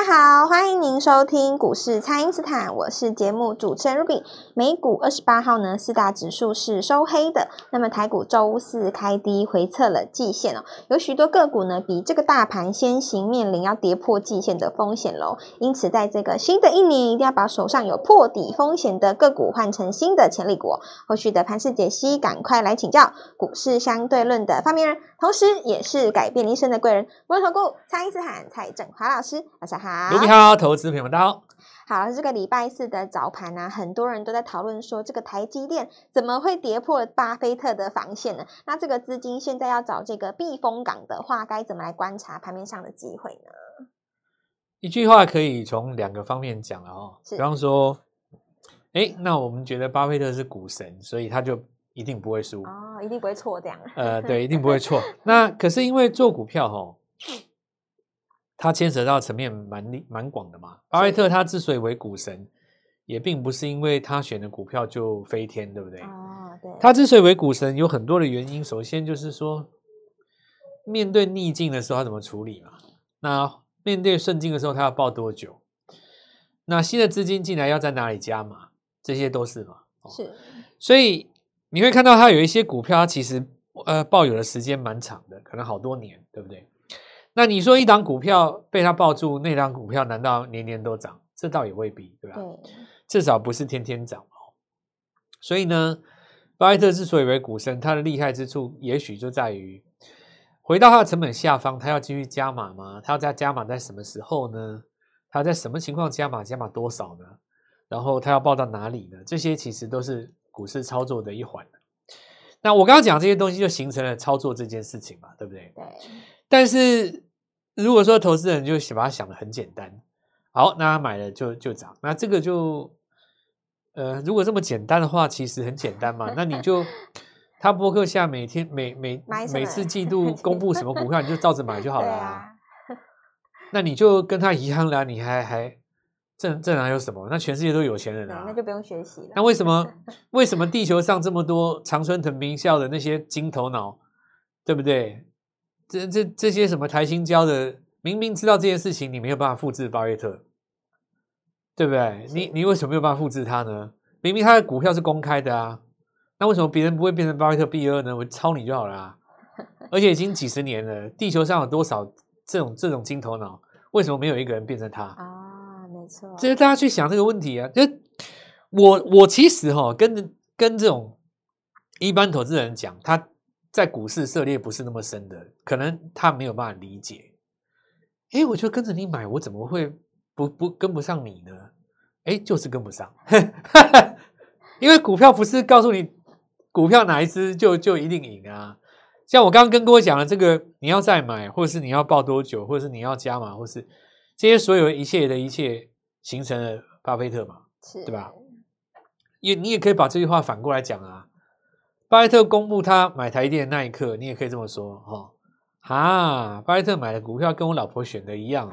大家好，欢迎您收听股市蔡因斯坦，我是节目主持人 Ruby。美股二十八号呢，四大指数是收黑的。那么台股周四开低回测了季线哦，有许多个股呢比这个大盘先行面临要跌破季线的风险喽。因此，在这个新的一年，一定要把手上有破底风险的个股换成新的潜力股。后续的盘势解析，赶快来请教股市相对论的发明人，同时也是改变一生的贵人——摩尔投顾蔡因斯坦蔡振华老师。大家好，卢比好，投资朋友们大家好。好，这个礼拜四的早盘呢、啊，很多人都在讨论说，这个台积电怎么会跌破巴菲特的防线呢？那这个资金现在要找这个避风港的话，该怎么来观察盘面上的机会呢？一句话可以从两个方面讲了哦。比方说，哎，那我们觉得巴菲特是股神，所以他就一定不会输哦，一定不会错这样。呃，对，一定不会错。那可是因为做股票哦。他牵扯到层面蛮蛮广的嘛。巴菲特他之所以为股神，也并不是因为他选的股票就飞天，对不对？啊，对。他之所以为股神，有很多的原因。首先就是说，面对逆境的时候，他怎么处理嘛？那面对顺境的时候，他要抱多久？那新的资金进来要在哪里加码？这些都是嘛。是。所以你会看到他有一些股票，它其实呃抱有的时间蛮长的，可能好多年，对不对？那你说一档股票被他抱住，那档股票难道年年都涨？这倒也未必，对吧？对，至少不是天天涨哦。所以呢，巴菲特之所以为股神，他的厉害之处也许就在于，回到他的成本下方，他要继续加码吗？他要再加码在什么时候呢？他在什么情况加码？加码多少呢？然后他要报到哪里呢？这些其实都是股市操作的一环。那我刚刚讲这些东西，就形成了操作这件事情嘛，对不对？对。但是如果说投资人就把它想的很简单，好，那他买了就就涨，那这个就呃，如果这么简单的话，其实很简单嘛。那你就他博客下每天每每每次季度公布什么股票，你就照着买就好了啊。那你就跟他一样啦，你还还这这哪有什么？那全世界都有钱人啊，那就不用学习了。那为什么为什么地球上这么多长春藤名校的那些金头脑，对不对？这这这些什么台新交的，明明知道这件事情，你没有办法复制巴菲特，对不对？你你为什么没有办法复制他呢？明明他的股票是公开的啊，那为什么别人不会变成巴菲特 B 二呢？我抄你就好了啊！而且已经几十年了，地球上有多少这种这种金头脑？为什么没有一个人变成他啊？没错，就是大家去想这个问题啊！就我我其实哈、哦、跟跟这种一般投资人讲他。在股市涉猎不是那么深的，可能他没有办法理解。哎，我就跟着你买，我怎么会不不跟不上你呢？哎，就是跟不上，因为股票不是告诉你股票哪一支就就一定赢啊。像我刚刚跟各位讲的这个，你要再买，或者是你要抱多久，或者是你要加码，或是这些所有一切的一切，形成了巴菲特嘛，是对吧？也你也可以把这句话反过来讲啊。巴菲特公布他买台电的那一刻，你也可以这么说哈，哈，巴菲特买的股票跟我老婆选的一样哦。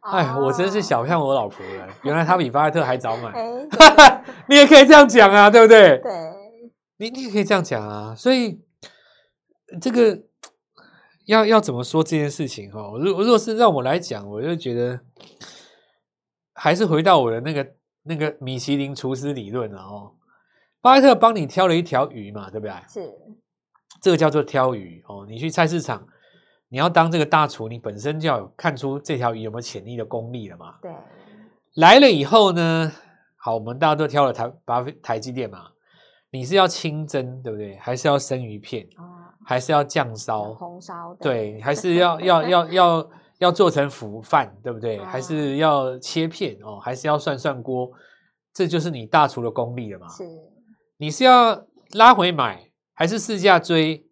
哎，我真是小看我老婆了，原来他比巴菲特还早买。你也可以这样讲啊，对不对？对，你你也可以这样讲啊。所以这个要要怎么说这件事情哈？如果如果是让我来讲，我就觉得还是回到我的那个那个米其林厨师理论了哦。巴菲特帮你挑了一条鱼嘛，对不对？是，这个叫做挑鱼哦。你去菜市场，你要当这个大厨，你本身就要有看出这条鱼有没有潜力的功力了嘛。对。来了以后呢，好，我们大家都挑了台巴菲台积电嘛。你是要清蒸，对不对？还是要生鱼片？哦、还是要酱烧？红烧？对，还是要 要要要要做成腐饭，对不对？哦、还是要切片哦？还是要涮涮锅？这就是你大厨的功力了嘛。是。你是要拉回买，还是市价追，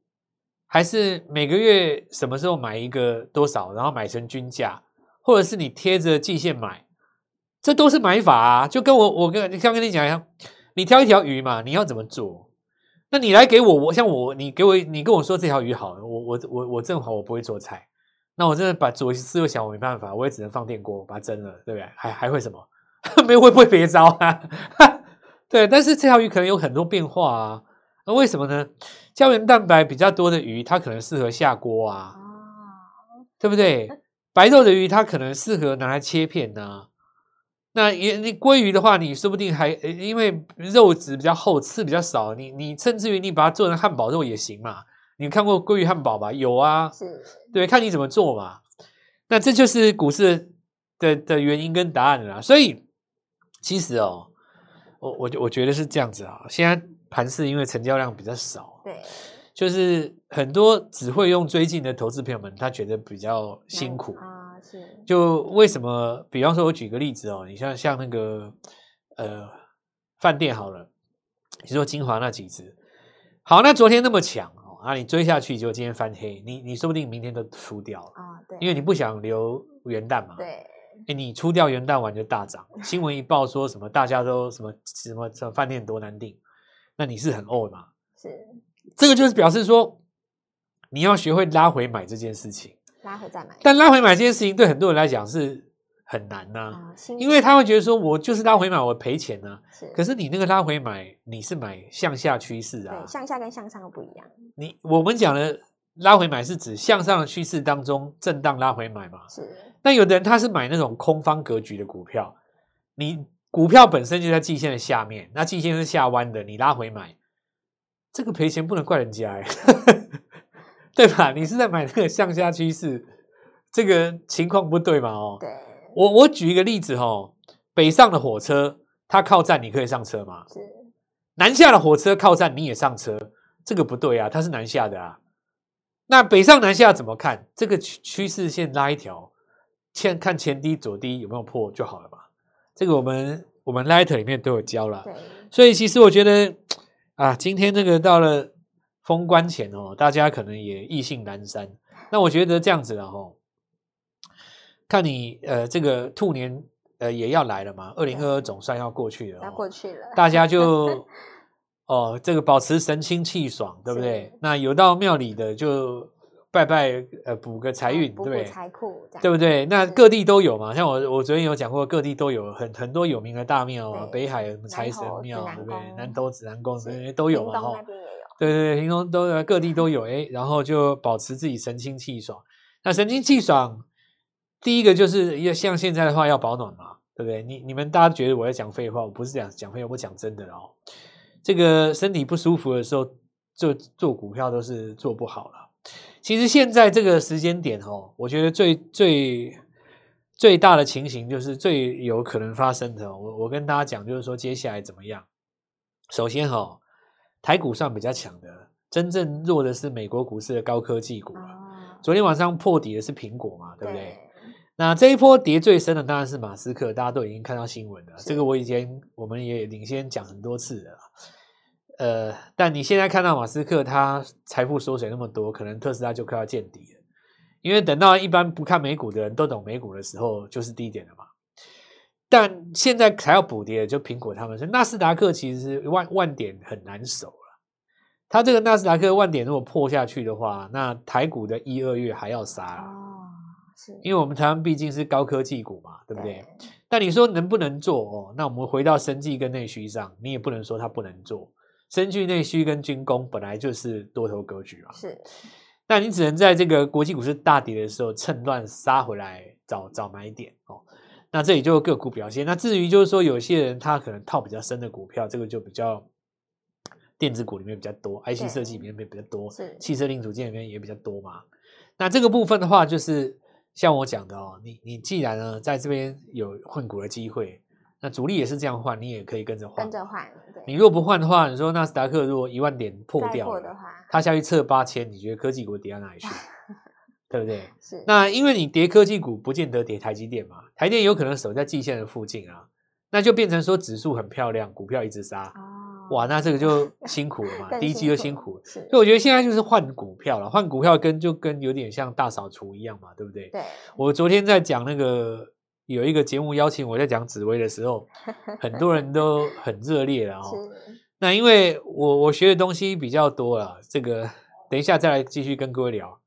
还是每个月什么时候买一个多少，然后买成均价，或者是你贴着季线买，这都是买法啊。就跟我我跟你刚跟你讲一样，你挑一条鱼嘛，你要怎么做？那你来给我，我像我，你给我，你跟我说这条鱼好，我我我我正好我不会做菜，那我真的把左思右想，我没办法，我也只能放电锅把它蒸了，对不对？还还会什么？没会不会别招啊？对，但是这条鱼可能有很多变化啊，那为什么呢？胶原蛋白比较多的鱼，它可能适合下锅啊，对不对？白肉的鱼它可能适合拿来切片呐、啊。那也你鲑鱼的话，你说不定还因为肉质比较厚，刺比较少，你你甚至于你把它做成汉堡肉也行嘛。你看过鲑鱼汉堡吧？有啊，是，对，看你怎么做嘛。那这就是股市的的原因跟答案了啦。所以其实哦，我我我觉得是这样子啊。现在盘市因为成交量比较少，对，就是很多只会用追进的投资朋友们，他觉得比较辛苦啊。是。就为什么？比方说，我举个例子哦，你像像那个呃饭店好了，你说金华那几只，好，那昨天那么强哦，啊，你追下去就今天翻黑，你你说不定明天都输掉了啊，对，因为你不想留元旦嘛，对，哎，你出掉元旦完就大涨，新闻一报说什么大家都什么什么什么饭店多难订，那你是很呕嘛？是，这个就是表示说你要学会拉回买这件事情。拉回再买，但拉回买这件事情对很多人来讲是很难呐、因为他会觉得说，我就是拉回买，我赔钱呢、啊。是，可是你那个拉回买，你是买向下趋势啊，对，向下跟向上都不一样。你我们讲的拉回买是指向上的趋势当中震荡拉回买嘛？是。那有的人他是买那种空方格局的股票，你股票本身就在季线的下面，那季线是下弯的，你拉回买，这个赔钱不能怪人家哎。对吧？你是在买那个向下趋势，这个情况不对嘛？哦，对，我我举一个例子哦，北上的火车它靠站，你可以上车吗？是。南下的火车靠站，你也上车，这个不对啊，它是南下的啊。那北上南下怎么看？这个趋趋势线拉一条，前看前低左低有没有破就好了嘛。这个我们我们 Light 里面都有教了，所以其实我觉得啊，今天这个到了。封关前哦，大家可能也意兴阑珊。那我觉得这样子了哦，看你呃，这个兔年呃也要来了嘛，二零二二总算要过去了，要过去了，大家就 哦，这个保持神清气爽，对不对？那有到庙里的就拜拜，呃，补个财运，对不对？财库，对不对？那各地都有嘛，像我我昨天有讲过，各地都有很很多有名的大庙啊，北海什么财神庙，对不对？南投指南宫，对都有嘛，哈。对对对，听说都各地都有诶，然后就保持自己神清气爽。那神清气爽，第一个就是要像现在的话要保暖嘛，对不对？你你们大家觉得我在讲废话，我不是这样讲废话，我讲真的哦。这个身体不舒服的时候，就做股票都是做不好了。其实现在这个时间点哦，我觉得最最最大的情形就是最有可能发生的。我我跟大家讲，就是说接下来怎么样？首先哈、哦。台股算比较强的，真正弱的是美国股市的高科技股。昨天晚上破底的是苹果嘛，对不对？那这一波跌最深的当然是马斯克，大家都已经看到新闻了。这个我以前我们也领先讲很多次了。呃，但你现在看到马斯克他财富缩水那么多，可能特斯拉就快要见底了。因为等到一般不看美股的人都懂美股的时候，就是低点了嘛。但现在才要补跌，就苹果他们说，纳斯达克其实是万万点很难守了。它这个纳斯达克万点如果破下去的话，那台股的一二月还要杀哦。是，因为我们台湾毕竟是高科技股嘛，对不对？对。但你说能不能做哦？那我们回到生技跟内需上，你也不能说它不能做。生技、内需跟军工本来就是多头格局嘛。是。那你只能在这个国际股市大跌的时候，趁乱杀回来找找买点哦。那这里就个股表现。那至于就是说，有些人他可能套比较深的股票，这个就比较电子股里面比较多，IC 设计里面比较多，是汽车零组件里面也比较多嘛。那这个部分的话，就是像我讲的哦，你你既然呢在这边有混股的机会，那主力也是这样换，你也可以跟着换。跟着换。对你如果不换的话，你说纳斯达克如果一万点破掉了的话，它下去测八千，你觉得科技股跌到哪里去？对不对？是。那因为你跌科技股，不见得跌台积电嘛。台电有可能守在季线的附近啊，那就变成说指数很漂亮，股票一直杀。哦。哇，那这个就辛苦了嘛，第一季就辛苦了。所以我觉得现在就是换股票了，换股票跟就跟有点像大扫除一样嘛，对不对？对。我昨天在讲那个有一个节目邀请我在讲紫薇的时候，很多人都很热烈了哦。那因为我我学的东西比较多了，这个等一下再来继续跟各位聊。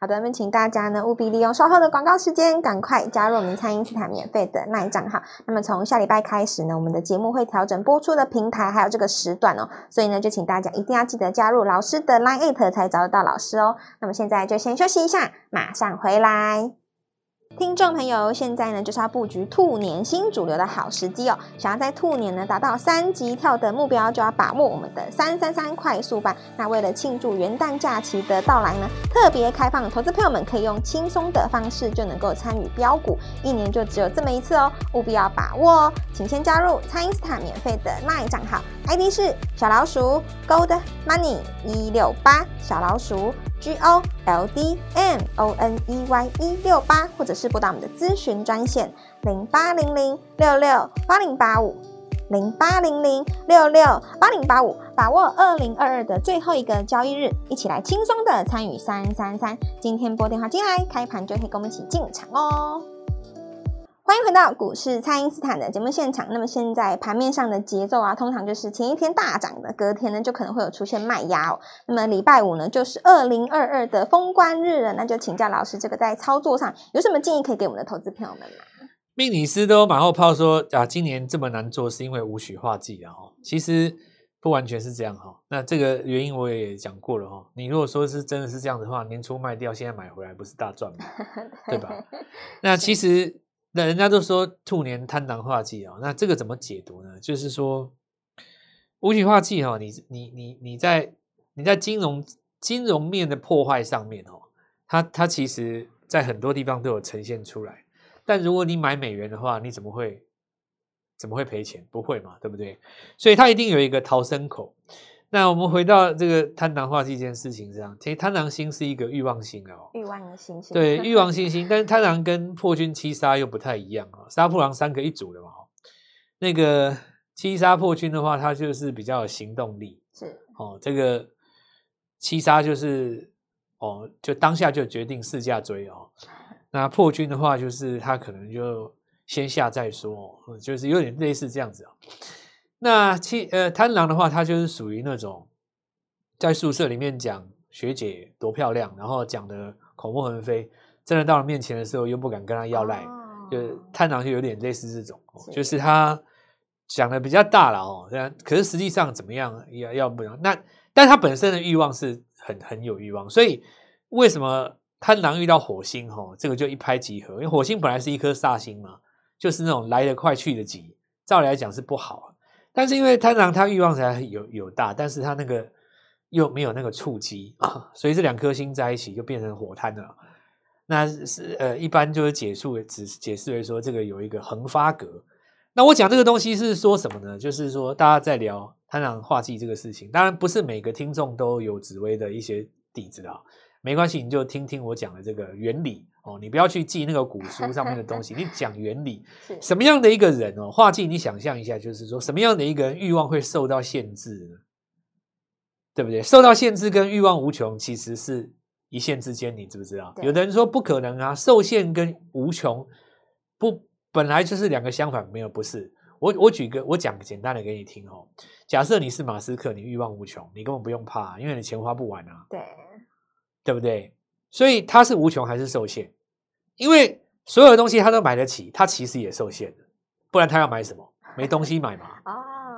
好的，那么请大家呢务必利用稍后的广告时间，赶快加入我们餐饮斯坦免费的 LINE 账号。那么从下礼拜开始呢，我们的节目会调整播出的平台，还有这个时段哦。所以呢，就请大家一定要记得加入老师的 LINE@ 才找得到老师哦。那么现在就先休息一下，马上回来。听众朋友，现在呢就是要布局兔年新主流的好时机哦。想要在兔年呢达到三级跳的目标，就要把握我们的三三三快速版。那为了庆祝元旦假期的到来呢，特别开放，投资朋友们可以用轻松的方式就能够参与标股，一年就只有这么一次哦，务必要把握哦。请先加入蔡因斯坦免费的 LINE 账号，ID 是小老鼠 Gold Money 一六八小老鼠。G O L D M O N E Y 一六八，或者是拨打我们的咨询专线零八零零六六八零八五零八零零六六八零八五，把握二零二二的最后一个交易日，一起来轻松的参与三三三。今天拨电话进来，开盘就可以跟我们一起进场哦。欢迎回到股市，蔡因斯坦的节目现场。那么现在盘面上的节奏啊，通常就是前一天大涨的，隔天呢就可能会有出现卖压哦。那么礼拜五呢，就是二零二二的封关日了，那就请教老师，这个在操作上有什么建议可以给我们的投资朋友们吗？命理师都马后炮说啊，今年这么难做是因为武曲化忌啊。其实不完全是这样哈。那这个原因我也讲过了哈。你如果说是真的是这样的话，年初卖掉，现在买回来不是大赚吗？对吧？那其实。那人家都说兔年贪狼化忌啊，那这个怎么解读呢？就是说武曲化忌哈，你你你你在你在金融金融面的破坏上面哦，它它其实在很多地方都有呈现出来。但如果你买美元的话，你怎么会怎么会赔钱？不会嘛，对不对？所以它一定有一个逃生口。那我们回到这个贪狼化忌这件事情上，其实贪狼星是一个欲望星哦，欲望的星星，对，欲望星星。但是贪狼跟破军七杀又不太一样啊，杀破狼三个一组的嘛。那个七杀破军的话，它就是比较有行动力，是哦。这个七杀就是哦，就当下就决定试驾追哦。那破军的话，就是他可能就先下再说，就是有点类似这样子啊。那七呃贪狼的话，他就是属于那种在宿舍里面讲学姐多漂亮，然后讲的口沫横飞，真的到了面前的时候又不敢跟他要赖，哦、就贪狼就有点类似这种，是就是他讲的比较大了哦，可是实际上怎么样要要不然那，但他本身的欲望是很很有欲望，所以为什么贪狼遇到火星哈，这个就一拍即合，因为火星本来是一颗煞星嘛，就是那种来得快去得急，照理来讲是不好。但是因为贪狼他欲望才有有大，但是他那个又没有那个触机啊，所以这两颗星在一起就变成火贪了。那是呃，一般就是解述只解释为说这个有一个横发格。那我讲这个东西是说什么呢？就是说大家在聊贪狼化忌这个事情，当然不是每个听众都有紫微的一些底子啊，没关系，你就听听我讲的这个原理。哦，你不要去记那个古书上面的东西，你 讲原理。什么样的一个人哦，画技，你想象一下，就是说什么样的一个人欲望会受到限制呢？对不对？受到限制跟欲望无穷其实是一线之间，你知不知道？有的人说不可能啊，受限跟无穷不本来就是两个相反，没有不是。我我举个我讲个简单的给你听哦。假设你是马斯克，你欲望无穷，你根本不用怕，因为你钱花不完啊。对，对不对？所以他是无穷还是受限？因为所有的东西他都买得起，他其实也受限的，不然他要买什么？没东西买嘛。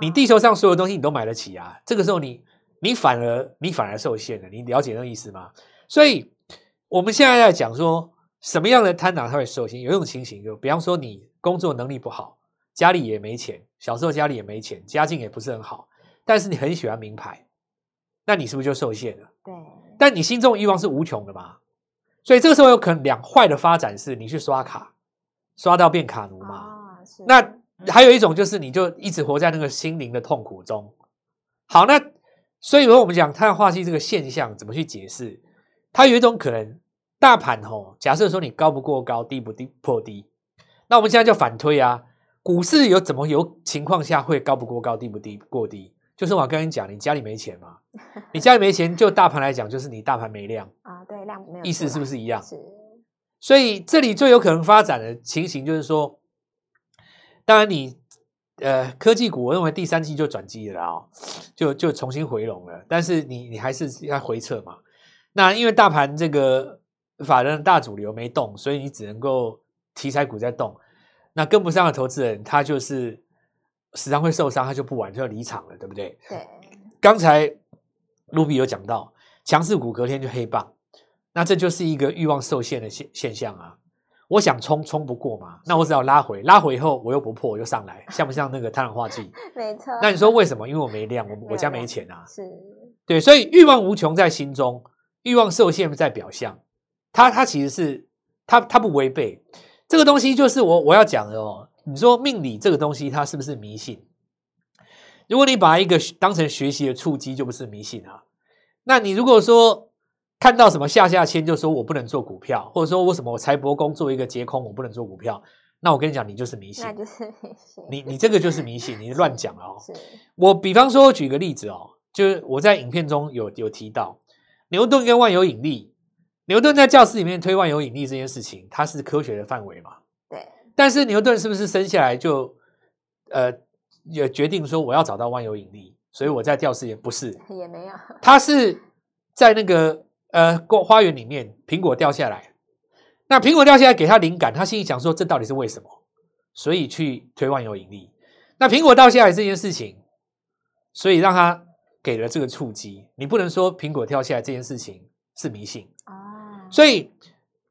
你地球上所有东西你都买得起啊，这个时候你你反而你反而受限了，你了解那个意思吗？所以我们现在在讲说什么样的贪婪他会受限？有一种情形，就比方说你工作能力不好，家里也没钱，小时候家里也没钱，家境也不是很好，但是你很喜欢名牌，那你是不是就受限了？对。但你心中欲望是无穷的嘛？所以这个时候有可能两坏的发展是，你去刷卡，刷到变卡奴嘛。哦、那还有一种就是，你就一直活在那个心灵的痛苦中。好，那所以说我们讲贪狼化忌这个现象怎么去解释？它有一种可能，大盘吼，假设说你高不过高，低不低破低，那我们现在就反推啊，股市有怎么有情况下会高不过高，低不低过低？就是我跟你讲，你家里没钱嘛？你家里没钱，就大盘来讲，就是你大盘没量啊。对，量没有。意思是不是一样？是。所以这里最有可能发展的情形，就是说，当然你呃科技股，我认为第三季就转机了啊，就就重新回笼了。但是你你还是要回撤嘛。那因为大盘这个法人大主流没动，所以你只能够题材股在动。那跟不上的投资人，他就是。时常会受伤，他就不玩，就要离场了，对不对？对。刚才卢比有讲到，强势股隔天就黑棒，那这就是一个欲望受限的现现象啊。我想冲冲不过嘛，那我只要拉回，拉回以后我又不破，我就上来，像不像那个贪狼化剂？没错。那你说为什么？因为我没量，我我家没钱啊。是。对，所以欲望无穷在心中，欲望受限在表象。它它其实是它它不违背这个东西，就是我我要讲的哦。你说命理这个东西，它是不是迷信？如果你把一个当成学习的触机，就不是迷信啊。那你如果说看到什么下下签，就说我不能做股票，或者说我什么我财帛宫做一个劫空，我不能做股票，那我跟你讲，你就是迷信，那就是迷信。你你这个就是迷信，你 乱讲了哦。我比方说举个例子哦，就是我在影片中有有提到牛顿跟万有引力，牛顿在教室里面推万有引力这件事情，它是科学的范围嘛？对。但是牛顿是不是生下来就呃？也决定说我要找到万有引力，所以我在教室也不是，也没有。他是在那个呃花园里面，苹果掉下来，那苹果掉下来给他灵感，他心里想说这到底是为什么？所以去推万有引力。那苹果掉下来这件事情，所以让他给了这个触机。你不能说苹果掉下来这件事情是迷信啊，所以。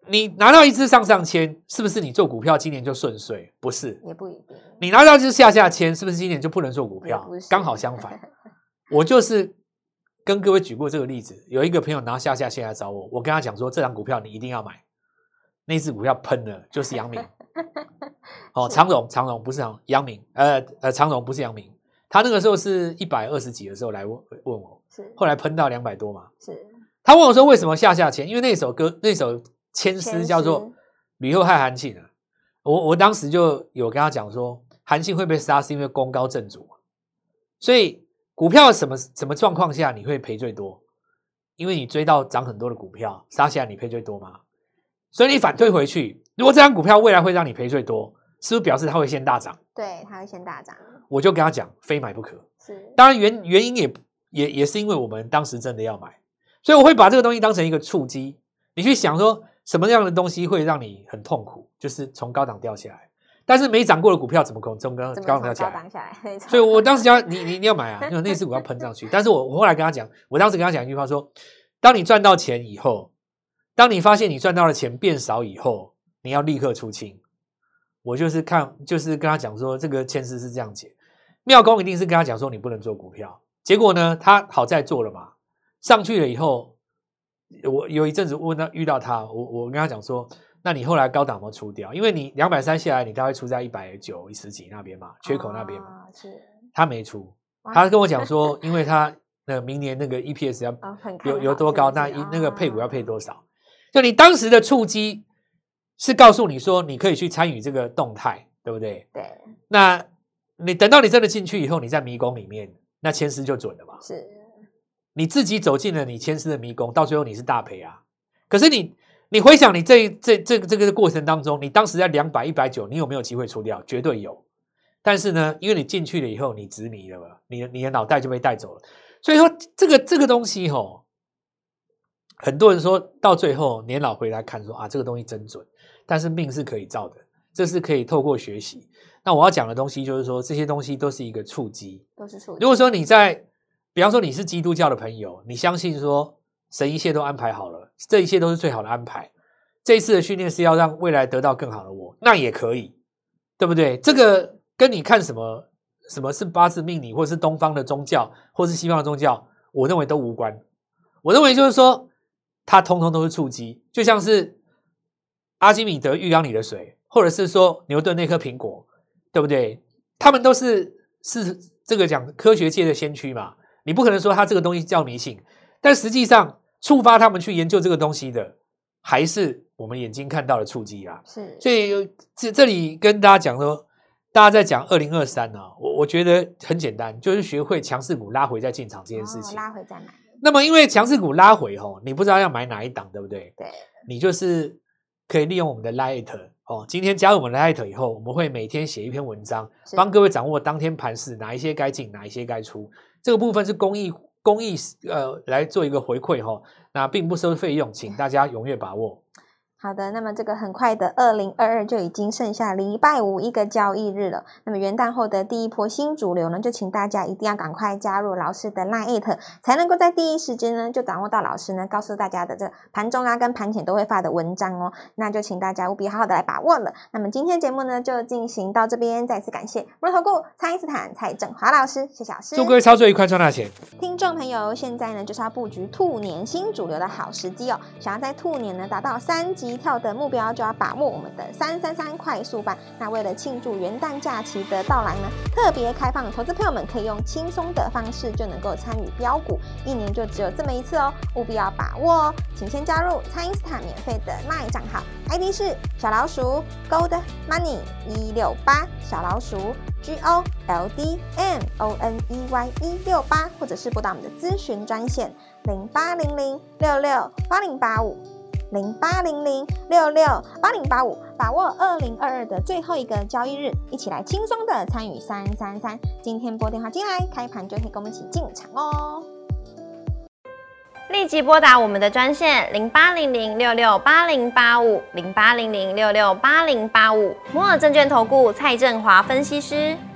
你拿到一支上上签，是不是你做股票今年就顺遂？不是，也不一定。你拿到一支下下签，是不是今年就不能做股票？刚好相反。我就是跟各位举过这个例子，有一个朋友拿下下签来找我，我跟他讲说，这张股票你一定要买。那支股票喷了，就是阳明。哦，长荣，长荣不是阳阳明，呃呃，长荣不是阳明。他那个时候是一百二十几的时候来问问我，是后来喷到两百多嘛？是。他问我说为什么下下签？因为那首歌那首。签诗叫做“吕后害韩信”啊，我我当时就有跟他讲说，韩信会被杀是因为功高震主，所以股票什么什么状况下你会赔最多？因为你追到涨很多的股票，杀下来你赔最多吗？所以你反推回去，如果这张股票未来会让你赔最多，是不是表示它会先大涨？对，它会先大涨。我就跟他讲，非买不可。是，当然原原因也也也是因为我们当时真的要买，所以我会把这个东西当成一个触机，你去想说。什么样的东西会让你很痛苦？就是从高档掉下来，但是没涨过的股票怎么可能从高高档掉下来？所以，我当时讲你，你你要买啊，因为那支股要喷上去。但是我我后来跟他讲，我当时跟他讲一句话说：当你赚到钱以后，当你发现你赚到的钱变少以后，你要立刻出清。我就是看，就是跟他讲说，这个签诗是这样解。妙公一定是跟他讲说，你不能做股票。结果呢，他好在做了嘛，上去了以后。我有一阵子问到遇到他，我我跟他讲说，那你后来高档有没有出掉？因为你两百三下来，你大概出在一百九十几那边嘛，缺口那边嘛。是。他没出，他跟我讲说，因为他那明年那个 EPS 要有有多高，那一那个配股要配多少？就你当时的触机是告诉你说，你可以去参与这个动态，对不对？对。那你等到你真的进去以后，你在迷宫里面，那签诗就准了嘛？是。你自己走进了你前世的迷宫，到最后你是大赔啊！可是你，你回想你这这这个这个过程当中，你当时在两百一百九，你有没有机会出掉？绝对有。但是呢，因为你进去了以后，你执迷了，你的你的脑袋就被带走了。所以说，这个这个东西吼，很多人说到最后年老回来看说啊，这个东西真准。但是命是可以造的，这是可以透过学习。那我要讲的东西就是说，这些东西都是一个触机，都是触机。如果说你在比方说你是基督教的朋友，你相信说神一切都安排好了，这一切都是最好的安排。这一次的训练是要让未来得到更好的我，那也可以，对不对？这个跟你看什么什么是八字命理，或是东方的宗教，或是西方的宗教，我认为都无关。我认为就是说，它通通都是触机，就像是阿基米德浴缸里的水，或者是说牛顿那颗苹果，对不对？他们都是是这个讲科学界的先驱嘛。你不可能说他这个东西叫迷信，但实际上触发他们去研究这个东西的，还是我们眼睛看到的触机啊。是，所以这这里跟大家讲说，大家在讲二零二三呢，我我觉得很简单，就是学会强势股拉回再进场这件事情。哦、拉回再买。那么因为强势股拉回吼，你不知道要买哪一档，对不对？对。你就是可以利用我们的 Light 哦，今天加入我们的 Light 以后，我们会每天写一篇文章，帮各位掌握当天盘势，哪一些该进，哪一些该出。这个部分是公益，公益呃来做一个回馈哈，那并不收费用，请大家踊跃把握。好的，那么这个很快的二零二二就已经剩下礼拜五一个交易日了。那么元旦后的第一波新主流呢，就请大家一定要赶快加入老师的 LINE，才能够在第一时间呢就掌握到老师呢告诉大家的这盘中啊跟盘前都会发的文章哦。那就请大家务必好好的来把握了。那么今天节目呢就进行到这边，再次感谢摩尔投顾蔡因斯坦蔡振华老师，谢谢老师。祝各位操作愉快，赚大钱。听众朋友，现在呢就是要布局兔年新主流的好时机哦。想要在兔年呢达到三级一跳的目标，就要把握我们的三三三快速版。那为了庆祝元旦假期的到来呢，特别开放，投资朋友们可以用轻松的方式就能够参与标股，一年就只有这么一次哦，务必要把握哦。请先加入蔡因斯坦免费的 LINE 账号，ID 是小老鼠 Gold Money 一六八，小老鼠 G O L D M O N E Y 一六八，或者是拨打我们的咨询专线零八零零六六八零八五。零八零零六六八零八五，把握二零二二的最后一个交易日，一起来轻松的参与三三三。今天拨电话进来，开盘就可以跟我们一起进场哦。立即拨打我们的专线零八零零六六八零八五零八零零六六八零八五，摩尔证券投顾蔡振华分析师。